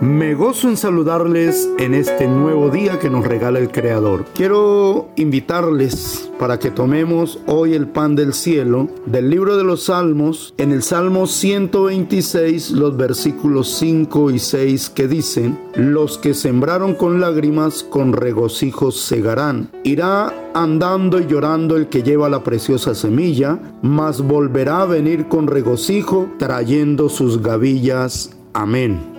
Me gozo en saludarles en este nuevo día que nos regala el Creador. Quiero invitarles para que tomemos hoy el pan del cielo del libro de los Salmos, en el Salmo 126, los versículos 5 y 6 que dicen, los que sembraron con lágrimas, con regocijo segarán. Irá andando y llorando el que lleva la preciosa semilla, mas volverá a venir con regocijo, trayendo sus gavillas. Amén.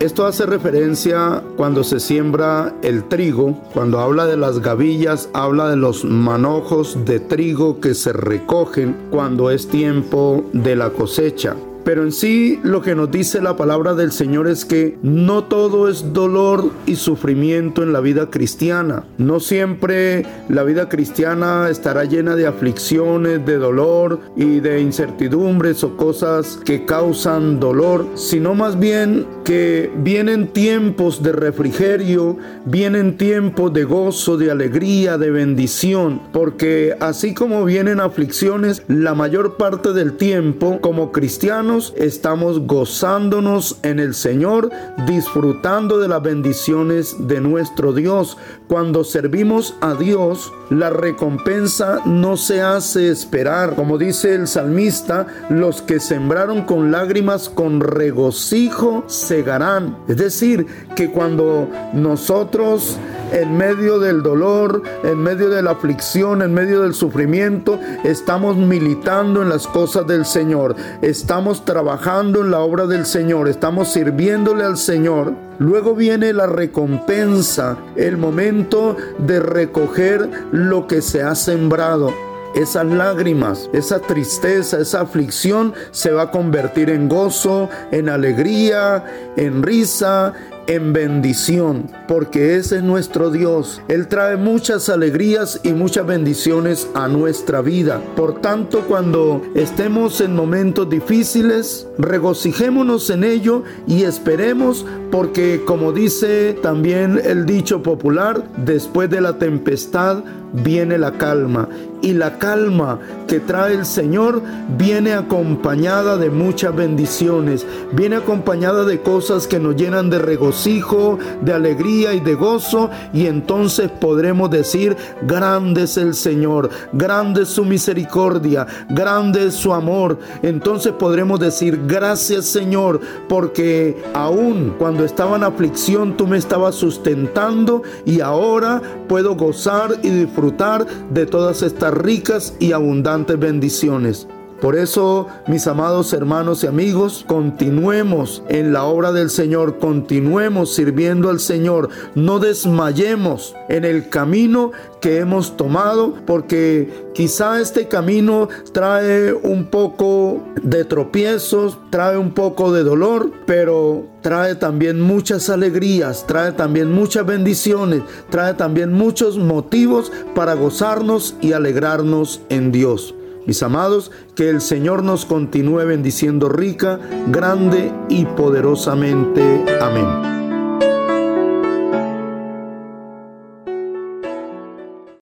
Esto hace referencia cuando se siembra el trigo, cuando habla de las gavillas, habla de los manojos de trigo que se recogen cuando es tiempo de la cosecha. Pero en sí lo que nos dice la palabra del Señor es que no todo es dolor y sufrimiento en la vida cristiana. No siempre la vida cristiana estará llena de aflicciones, de dolor y de incertidumbres o cosas que causan dolor, sino más bien que vienen tiempos de refrigerio, vienen tiempos de gozo, de alegría, de bendición, porque así como vienen aflicciones, la mayor parte del tiempo como cristianos estamos gozándonos en el Señor, disfrutando de las bendiciones de nuestro Dios. Cuando servimos a Dios, la recompensa no se hace esperar. Como dice el salmista, los que sembraron con lágrimas, con regocijo, segarán. Es decir, que cuando nosotros en medio del dolor, en medio de la aflicción, en medio del sufrimiento, estamos militando en las cosas del Señor, estamos trabajando en la obra del Señor, estamos sirviéndole al Señor. Luego viene la recompensa, el momento de recoger lo que se ha sembrado. Esas lágrimas, esa tristeza, esa aflicción se va a convertir en gozo, en alegría, en risa, en bendición, porque ese es nuestro Dios. Él trae muchas alegrías y muchas bendiciones a nuestra vida. Por tanto, cuando estemos en momentos difíciles, regocijémonos en ello y esperemos, porque como dice también el dicho popular, después de la tempestad viene la calma y la calma que trae el Señor viene acompañada de muchas bendiciones, viene acompañada de cosas que nos llenan de regocijo, de alegría y de gozo y entonces podremos decir, grande es el Señor, grande es su misericordia, grande es su amor. Entonces podremos decir, gracias Señor, porque aún cuando estaba en aflicción tú me estabas sustentando y ahora puedo gozar y disfrutar de todas estas ricas y abundantes bendiciones. Por eso, mis amados hermanos y amigos, continuemos en la obra del Señor, continuemos sirviendo al Señor, no desmayemos en el camino que hemos tomado, porque quizá este camino trae un poco de tropiezos, trae un poco de dolor, pero trae también muchas alegrías, trae también muchas bendiciones, trae también muchos motivos para gozarnos y alegrarnos en Dios. Mis amados, que el Señor nos continúe bendiciendo rica, grande y poderosamente. Amén.